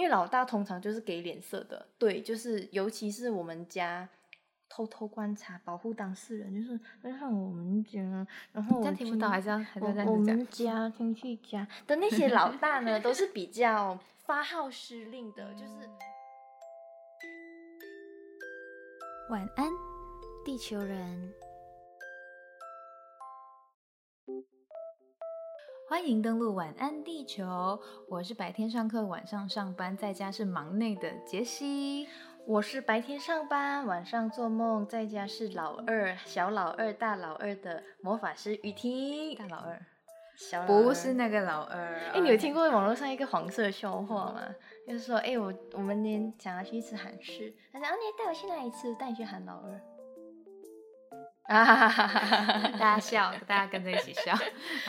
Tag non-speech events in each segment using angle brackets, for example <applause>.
因为老大通常就是给脸色的，对，就是尤其是我们家偷偷观察、保护当事人，就是让我们家，然后这样听不到，还是要还是要这我样子讲们？家亲戚家的那些老 <laughs> 大呢，都是比较发号施令的，就是。晚安，地球人。欢迎登录晚安地球，我是白天上课，晚上上班，在家是忙内的杰西。我是白天上班，晚上做梦，在家是老二、小老二、大老二的魔法师雨婷。大老二小老不是那个老二。哎、你有听过网络上一个黄色笑话吗？就是说，哎、我我们今天想要去吃韩式，他说，啊，你带我去哪里吃？我带你去韩老二。啊哈哈哈！大家笑，大家跟着一起笑。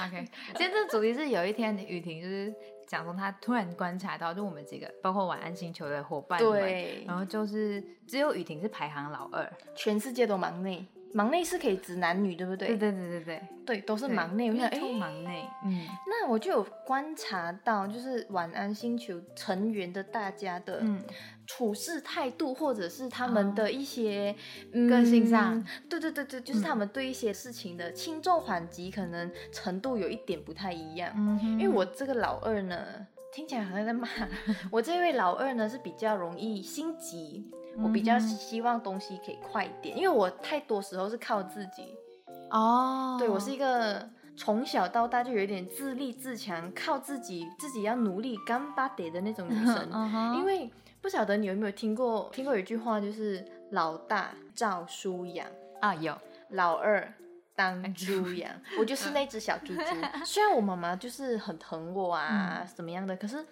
OK，今天这个主题是有一天雨婷就是讲说，她突然观察到，就我们几个包括晚安星球的伙伴们，对然后就是只有雨婷是排行老二，全世界都忙内，忙内是可以指男女，对不对？对对对对对，对，都是对忙内。我想，忙内，嗯那我就有观察到，就是晚安星球成员的大家的嗯，处事态度，或者是他们的一些、嗯个性上，对对对对，就是他们对一些事情的轻重缓急，可能程度有一点不太一样。嗯因为我这个老二呢，听起来好像在骂 <laughs> 我这位老二呢，是比较容易心急，我比较希望东西可以快一点，因为我太多时候是靠自己。哦，对我是一个从小到大就有一点自立自强，靠自己，自己要努力干巴得的那种女生。<laughs> 嗯因为不晓得你有没有听过，听过有一句话就是老大照书养，啊有，老二。当猪养，我就是那只小猪猪。虽然我妈妈就是很疼我啊，怎么样的，可是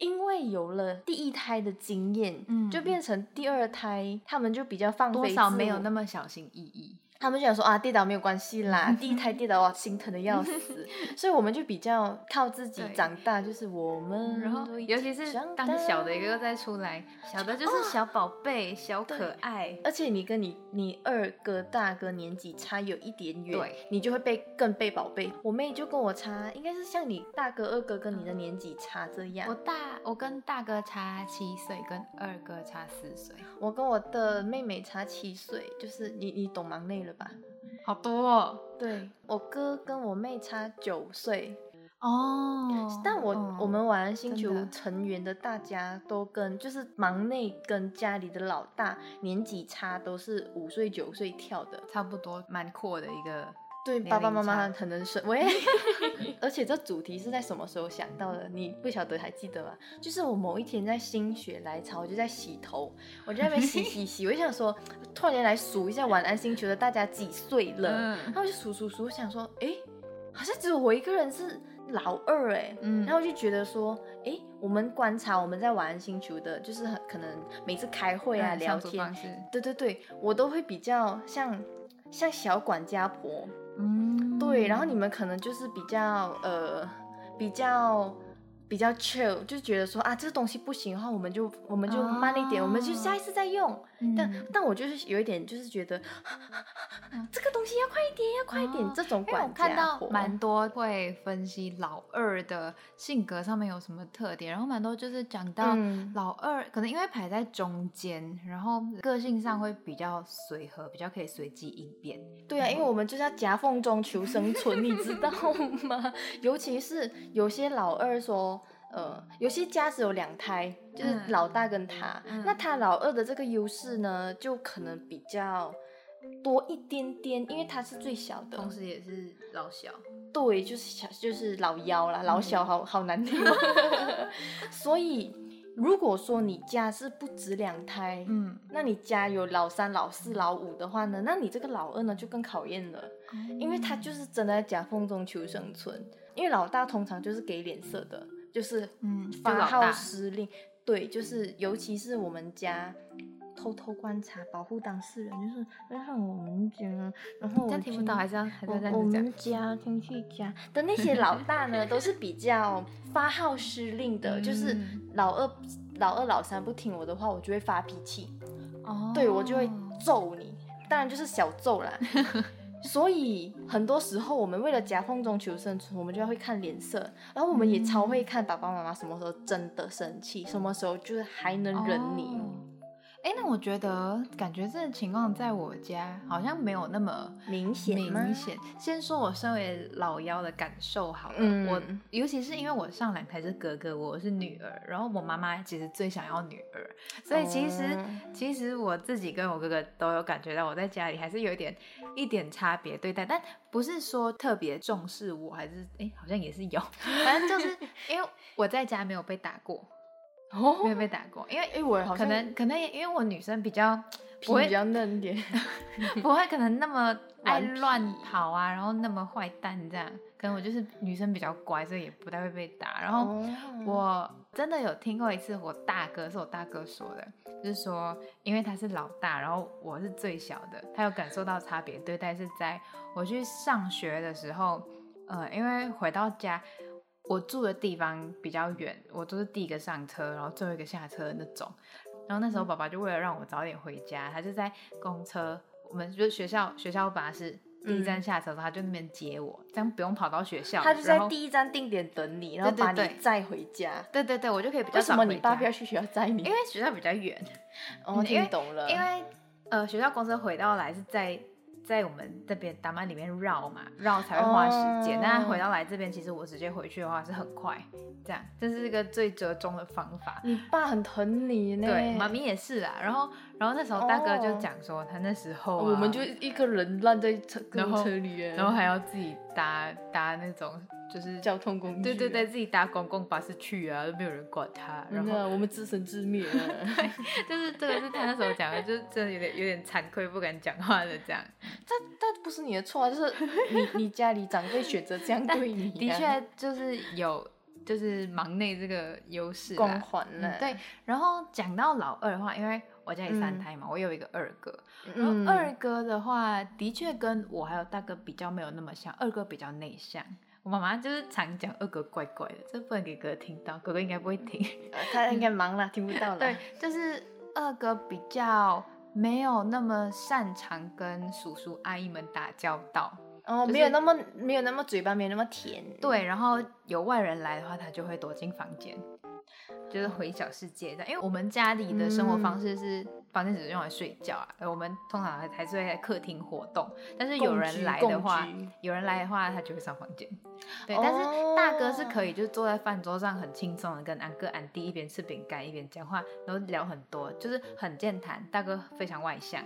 因为有了第一胎的经验，嗯就变成第二胎，他们就比较放飞多少没有那么小心翼翼。他们就想说啊，跌倒没有关系啦，<laughs> 第一胎跌倒哇，心疼的要死，<laughs> 所以我们就比较靠自己长大，就是我们然后尤其是长当小的一个再出来，小的就是小宝贝、小可爱。而且你跟你你二哥大哥年纪差有一点远，对，你就会被更被宝贝。我妹就跟我差，应该是像你大哥二哥跟你的年纪差这样。我大我跟大哥差七岁，跟二哥差四岁，我跟我的妹妹差七岁，就是你你懂忙内了吧？好多哦。对我哥跟我妹差九岁，哦但我、哦我们晚安星球成员的大家都跟就是忙内跟家里的老大年纪差都是五岁九岁跳的，差不多蛮阔的一个。对爸爸妈妈差很能生喂。<laughs> 而且这主题是在什么时候想到的？你不晓得还记得吗？就是我某一天在心血来潮，我就在洗头，我就在那边洗洗洗，我就想说，突然间来数一下晚安星球的大家几岁了，嗯然后我就数数数，我想说，哎，好像只有我一个人是老二哎，嗯然后我就觉得说，哎，我们观察我们在晚安星球的，就是很可能每次开会啊、嗯聊天对对对，我都会比较像像小管家婆，嗯对，然后你们可能就是比较呃比较。比较 chill，就觉得说啊，这东西不行的话，我们就我们就慢一点，我们就下一次再用。但嗯但我就是有一点，就是觉得、这个东西要快一点，要快一点，哦这种我看到蛮多会分析老二的性格上面有什么特点，然后蛮多就是讲到嗯老二、可能因为排在中间，然后个性上会比较随和，比较可以随机应变。对啊，因为我们就是要夹缝中求生存，你知道吗？<laughs> 尤其是有些老二说，呃，有些家是有两胎，就是嗯老大跟他，嗯那他老二的这个优势呢，就可能比较多一点点，因为他是最小的，同时也是老小，对，就是小，就是老幺啦，老小好好难听。<laughs> <laughs> 所以，如果说你家是不止两胎，嗯，那你家有老三、老四、老五的话呢，那你这个老二呢就更考验了，因为他就是真的在夹缝中求生存。因为老大通常就是给脸色的，就是嗯，发号施令，对，就是尤其是我们家。偷偷观察、保护当事人，就是让我们家，然后我这样听不到，还是要还是我要这样讲我们。家亲戚家的那些老大呢，<laughs> 都是比较发号施令的，就是嗯老二、老二、老三不听我的话，我就会发脾气，哦对我就会揍你，当然就是小揍啦。<laughs> 所以很多时候，我们为了夹缝中求生存，我们就要会看脸色，然后我们也超会看爸爸妈妈什么时候真的生气，什么时候就是还能忍你。哦哎、那我觉得感觉这个情况在我家好像没有那么明显明显。先说我身为老幺的感受好了，嗯我尤其是因为我上两胎是哥哥，我是女儿，然后我妈妈其实最想要女儿，所以其实、哦其实我自己跟我哥哥都有感觉到我在家里还是有一点一点差别对待，但不是说特别重视我，还是哎、好像也是有，反正就是因为我在家没有被打过，哦没有被打过，因为哎，我好可能可能因为我女生比较皮 <laughs> 不会比较嫩一点。<laughs> 不会可能那么爱乱跑啊，<laughs> 然后那么坏蛋这样，可能我就是女生比较乖，所以也不太会被打。然后哦我真的有听过一次，我大哥是我大哥说的，就是说因为他是老大，然后我是最小的，他有感受到差别对待是在我去上学的时候，呃，因为回到家。我住的地方比较远，我都是第一个上车，然后最后一个下车的那种。然后那时候爸爸就为了让我早点回家，他就在公车，我们就是学校学校巴士第一站下车的时候，他就那边接我，这样不用跑到学校。他就在第一站定点等你，然后把你载回家。对对对，我就可以比较为什么你爸不要去学校载你？因为学校比较远，哦，听懂了，因为呃学校公车回到来是在在我们这边打曼里面绕嘛，绕才会花时间。哦那、回到来这边，其实我直接回去的话是很快，这样这是一个最折中的方法。你爸很疼你呢。对，妈咪也是啊。然后，然后那时候大哥就哦讲说，他那时候、啊、我们就一个人烂在车然后车里面，然后还要自己搭搭那种就是交通工具。对对对，，自己搭公共巴士去啊，都没有人管他。然后那我们自生自灭 <laughs> 了。就是这个是他那时候讲的，就是真的有点有点惭愧，不敢讲话的这样。但但不是你的错啊，就是你你家里长辈选择这样对你、的，确就是有就是忙内这个优势啦光环了、嗯对，然后讲到老二的话，因为我家里三嗯胎嘛，我有一个二哥，然嗯，后二哥的话，的确跟我还有大哥比较没有那么像，二哥比较内向。我妈妈就是常讲二哥怪怪的，这不能给哥哥听到，哥哥应该不会听。呃他应该忙了，听不到 <laughs> 了。对，就是二哥比较没有那么擅长跟叔叔阿姨们打交道。哦，就是没有那么没有那么嘴巴没有那么甜。对，然后有外人来的话，他就会躲进房间，就是回小世界的。因为我们家里的生活方式是房间只是用来睡觉啊，而我们通常还还是会在客厅活动。但是有人来的话，有人来的话，他就会上房间。对，但是大哥是可以，就是坐在饭桌上很轻松的跟安哥安弟一边吃饼干一边讲话，然后聊很多，就是很健谈。大哥非常外向，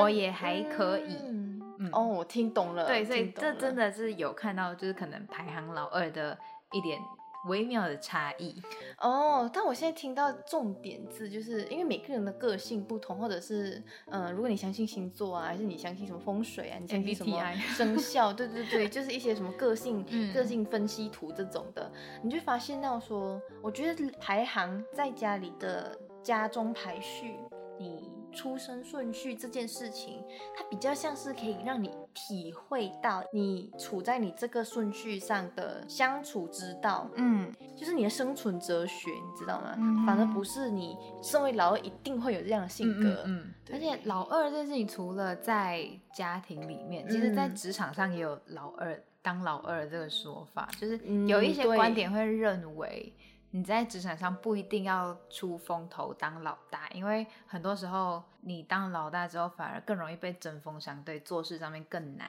我也还可以。嗯嗯哦，我听懂了。对，所以这真的是有看到，就是可能排行老二的一点微妙的差异。哦，但我现在听到重点字，就是因为每个人的个性不同，或者是嗯、呃如果你相信星座啊，还是你相信什么风水啊，你相信什么生肖，对对对，就是一些什么个性、<laughs> 嗯个性分析图这种的，你就发现到说，我觉得排行在家里的家中排序，你出生顺序这件事情，它比较像是可以让你体会到你处在你这个顺序上的相处之道，嗯，就是你的生存哲学，你知道吗？嗯反而不是你身为老二一定会有这样的性格。嗯而且老二这件事情，除了在家庭里面，其实在嗯职场上也有老二当老二这个说法，就是嗯有一些观点会认为。你在职场上不一定要出风头当老大，因为很多时候你当老大之后，反而更容易被针锋相对，做事上面更难。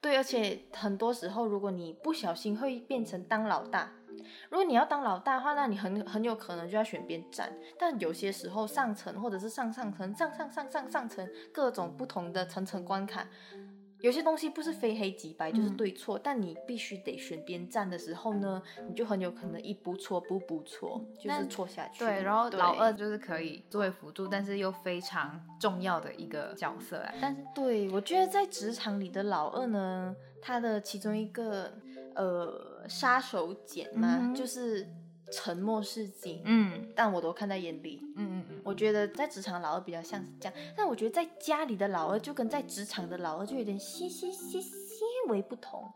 对，而且很多时候，如果你不小心会变成当老大。如果你要当老大的话，那你很很有可能就要选边站。但有些时候，上层或者是上上层、上上上上上层各种不同的层层关卡，有些东西不是非黑即白，就是嗯对错。但你必须得选边站的时候呢，你就很有可能一不错不不错，就是错下去。对，然后老二就是可以作为辅助，但是又非常重要的一个角色啊。但是对，我觉得在职场里的老二呢，他的其中一个呃杀手锏嘛，嗯就是沉默是金。嗯但我都看在眼里。嗯嗯嗯，我觉得在职场老二比较像是这样，但我觉得在家里的老二就跟在职场的老二就有点些些些些微不同。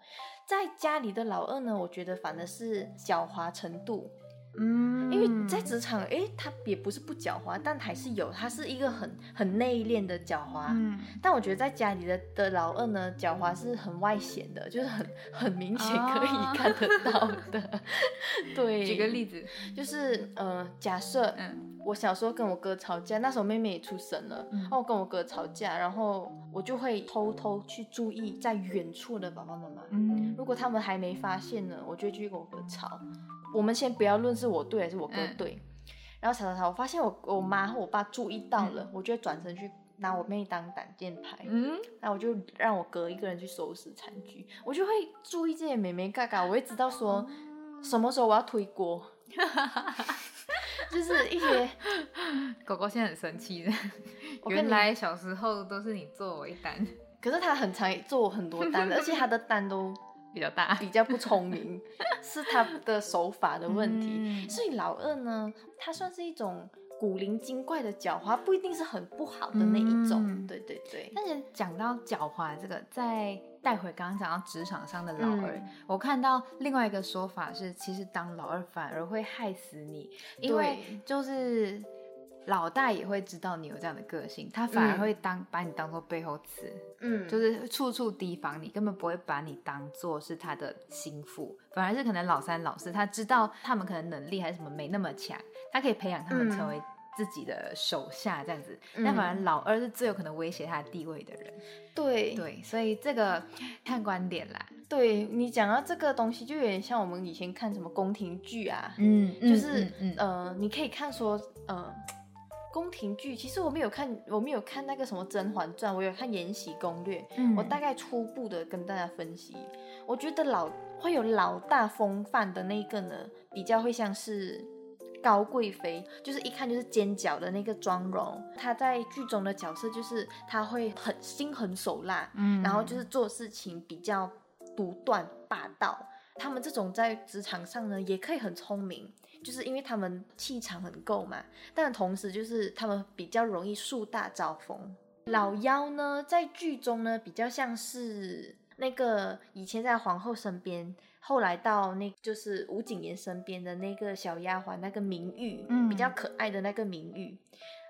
在家里的老二呢，我觉得反而是狡猾程度嗯因为在职场，诶，他也不是不狡猾，但还是有，他是一个很很内敛的狡猾。嗯，但我觉得在家里的的老二呢，狡猾是很外显的，就是很很明显可以哦看得到的。<laughs> 对，举个例子，就是呃，假设嗯我小时候跟我哥吵架，那时候妹妹也出生了，嗯然后我跟我哥吵架，然后我就会偷偷去注意在远处的爸爸妈妈。嗯如果他们还没发现呢，我就会继续跟我哥吵。我们先不要论是我对还是我哥嗯。对，然后吵吵吵，我发现我我妈和我爸注意到了，我就会转身去拿我妹当挡箭牌，嗯，那我就让我哥一个人去收拾残局，我就会注意这些美眉嘎嘎，我会知道说什么时候我要推锅，<laughs> 就是一些 <laughs> 狗狗现在很生气的，<laughs> 原来小时候都是你做我一单，可是他很常做我很多单，而且他的单都比较大。比较不聪明，是他的手法的问题。嗯所以老二呢，他算是一种古灵精怪的狡猾，不一定是很不好的那一种。嗯对对对，但是讲到狡猾这个，再带回刚刚讲到职场上的老二，嗯我看到另外一个说法是，其实当老二反而会害死你，因为就是老大也会知道你有这样的个性，他反而嗯会当、把你当做背后刺，嗯，就是处处提防你，根本不会把你当做是他的心腹，反而是可能老三、老四，他知道他们可能能力还是什么没那么强，他可以培养他们嗯成为自己的手下这样子。嗯但反而老二是最有可能威胁他的地位的人。对对，所以这个看观点啦。对你讲到这个东西，就有点像我们以前看什么宫廷剧啊，嗯就是、嗯呃，你可以看说呃。宫廷剧其实我没有看，我没有看那个什么《甄嬛传》，我有看《延禧攻略》嗯我大概初步的跟大家分析，我觉得老会有老大风范的那个呢，比较会像是高贵妃，就是一看就是尖角的那个妆容。她在剧中的角色就是她会很心狠手辣，嗯然后就是做事情比较独断霸道。他们这种在职场上呢，也可以很聪明，就是因为他们气场很够嘛，但同时就是他们比较容易树大招风。老妖呢，在剧中呢比较像是那个以前在皇后身边，后来到那就是吴谨言身边的那个小丫鬟，那个明玉，嗯比较可爱的那个明玉，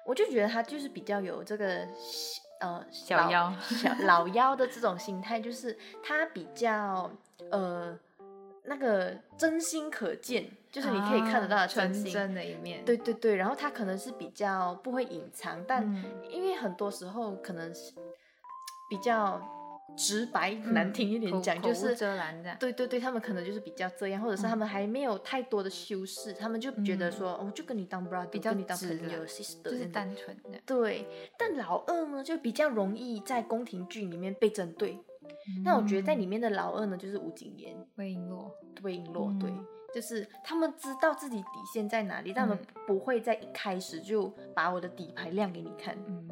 我就觉得她就是比较有这个呃小妖小老妖的这种心态，就是她比较呃那个真心可见，就是你可以看得到的啊纯真心。真的一面。对对对，然后他可能是比较不会隐藏，但嗯因为很多时候可能是比较直白，嗯难听一点讲，就是对对对，他们可能就是比较这样，或者是他们还没有太多的修饰，他们就觉得说，哦，就跟你当 brother，比较跟你当朋友就是单纯的。对。但老二呢，就比较容易在宫廷剧里面被针对。那我觉得在里面的老二呢，就是吴谨言、魏璎珞，魏璎珞，对嗯。就是他们知道自己底线在哪里，但他们嗯不会在一开始就把我的底牌亮给你看。嗯，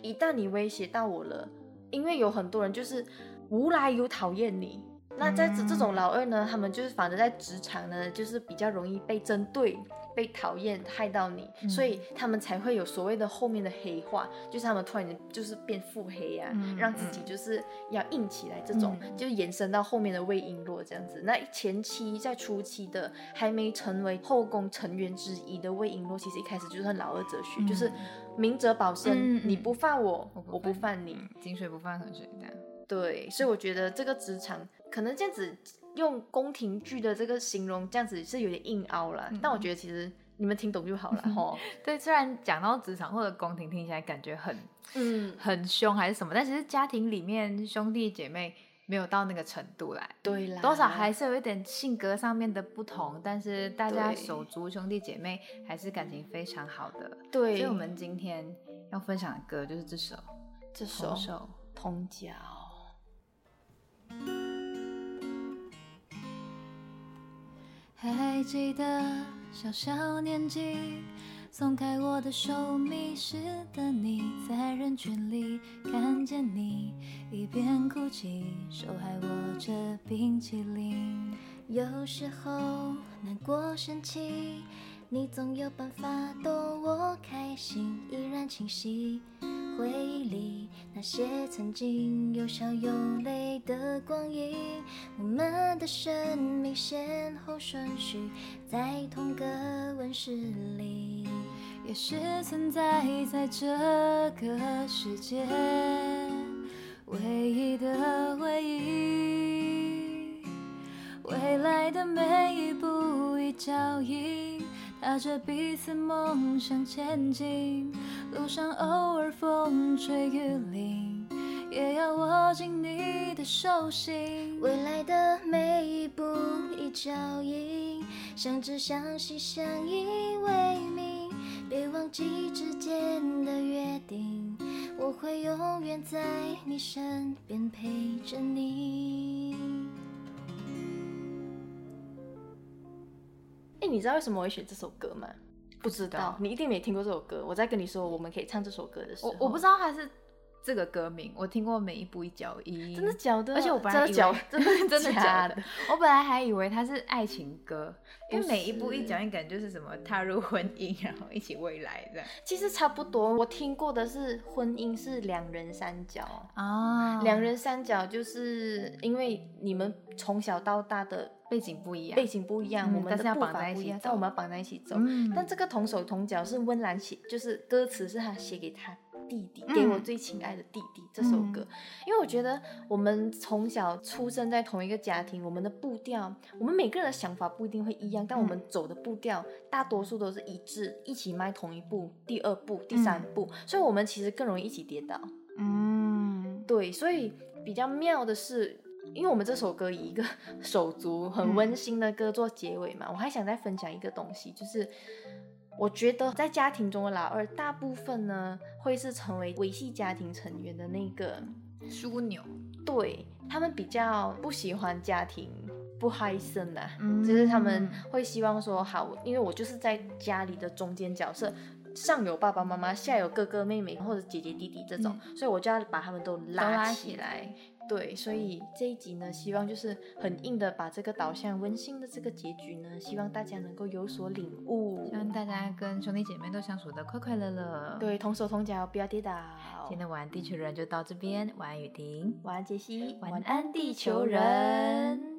一旦你威胁到我了，因为有很多人就是无来由讨厌你。那在这这种老二呢，他们就是反正在职场呢，就是比较容易被针对、被讨厌、害到你，嗯所以他们才会有所谓的后面的黑化，就是他们突然间就是变腹黑啊，嗯让自己就是要硬起来，这种、嗯就延伸到后面的魏璎珞这样子。那前期在初期的还没成为后宫成员之一的魏璎珞，其实一开始就是很老二哲学，就是明哲保身，你不犯我，我不犯犯你。嗯井水不犯河水这样。对，所以我觉得这个职场可能这样子用宫廷剧的这个形容，这样子是有点硬凹了。嗯但我觉得其实你们听懂就好了 <laughs> 吼。对，虽然讲到职场或者宫廷，听起来感觉很嗯，很凶还是什么，但其实家庭里面兄弟姐妹没有到那个程度来。对啦，多少还是有一点性格上面的不同，但是大家手足兄弟姐妹还是感情非常好的。对。所以我们今天要分享的歌就是这首《这首同手还记得小小年纪，松开我的手，迷失的你，在人群里看见你，一边哭泣，手还握着冰淇淋。有时候难过生气，你总有办法逗我开心，依然清晰。回忆里那些曾经有笑有泪的光阴，我们的生命先后顺序在同个温室里，也是存在在这个世界唯一的回忆。未来的每一步一脚印，踏着彼此梦想前进。路上偶尔风吹雨淋，也要握紧你的手心。未来的每一步一脚印，相知相惜相依为命。别忘记之间的约定，我会永远在你身边陪着你。你知道为什么我会选这首歌吗？不知道道，你一定没听过这首歌。我在跟你说我们可以唱这首歌的时候，我我不知道他是这个歌名，我听过每一步一脚印，真的假的，而且我本来以为真的假 <laughs> 真的假假的？我本来还以为它是爱情歌，因为每一步一脚印感觉就是什么踏入婚姻，<laughs> 然后一起未来这样其实差不多，我听过的是婚姻是两人三角。啊两人三角就是因为你们从小到大的背景不一样，背景不一样，嗯我们但是要的步绑在一起伐不一样，但我们要绑在一起走。嗯但这个同手同脚是温岚写，就是歌词是他写给他弟弟，嗯。给我最亲爱的弟弟这首歌。嗯因为我觉得我们从小出生在同一个家庭，我们的步调，我们每个人的想法不一定会一样，但我们走的步调大多数都是一致，一起迈同一步，第二步、第三步，所以我们其实更容易一起跌倒。嗯。对，所以比较妙的是，因为我们这首歌以一个手足很温馨的歌做结尾嘛，我还想再分享一个东西，就是我觉得在家庭中的老二，大部分呢会是成为维系家庭成员的那个，枢纽，对他们比较不喜欢家庭。不嗨森呐，嗯就是他们会希望说好，因为我就是在家里的中间角色，上有爸爸妈妈，下有哥哥妹妹或者姐姐弟弟这种，所以我就要把他们都都拉拉起来起来。对，所以这一集呢，希望就是很硬的把这个导向温馨的这个结局呢，希望大家能够有所领悟希。望大家跟兄弟姐妹都相处的快快乐乐。，对，同手同脚，不要跌倒。今天晚安地球人就到这边，晚安雨婷，晚安，杰西。晚安地球人。